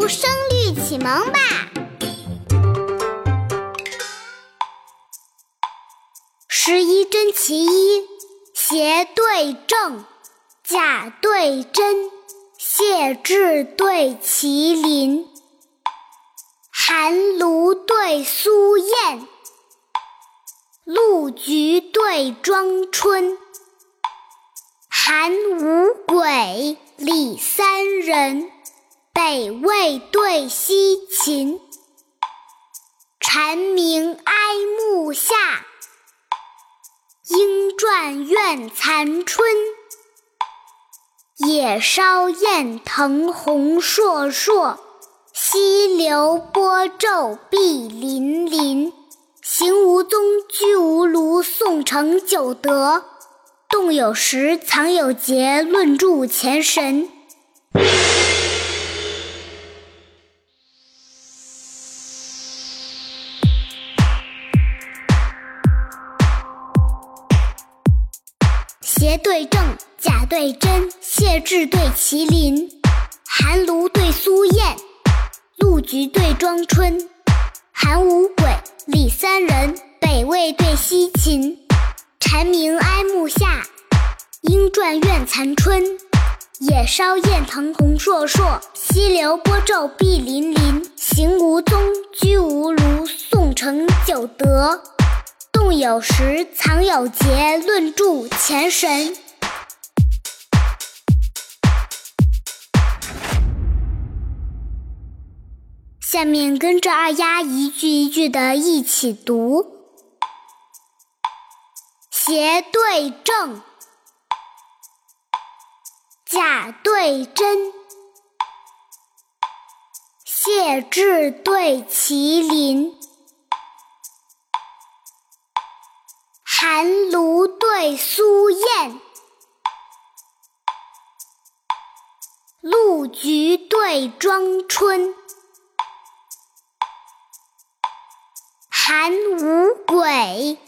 读声律启蒙吧。十一真其一，邪对正，假对真，谢贽对麒麟，寒炉对苏燕，鹿菊对庄春，韩五鬼，李三人。北魏对西秦，蝉鸣哀暮夏，莺啭怨残春。野烧雁腾红烁烁，溪流波皱碧粼粼。行无踪，居无庐，宋承九德。动有时，藏有节，论著前神。邪对正，假对真，谢稚对麒麟，寒炉对苏燕，鹿菊对庄春，韩五鬼，李三人，北魏对西秦，蝉鸣哀木下，莺啭怨残春，野烧雁腾红烁烁，溪流波皱碧粼粼。行无踪，居无庐，宋城九德。动有时，藏有节，论著前神。下面跟着二丫一句一句的一起读：邪对正，假对真，谢志对麒麟。对苏燕，鹿菊对庄春，韩五鬼，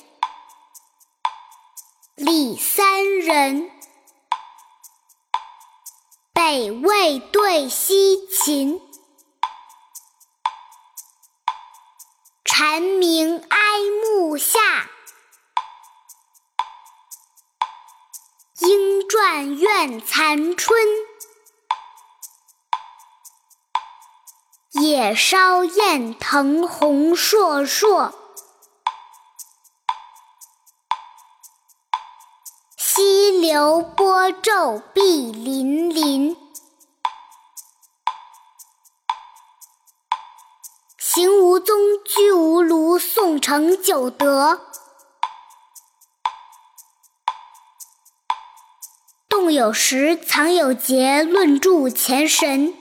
李三人，北魏对西秦，蝉鸣哀木夏。转院残春，野烧雁腾红烁烁，溪流波皱碧粼粼。行无踪，居无庐，宋城九德。有时，藏有节，论著前神。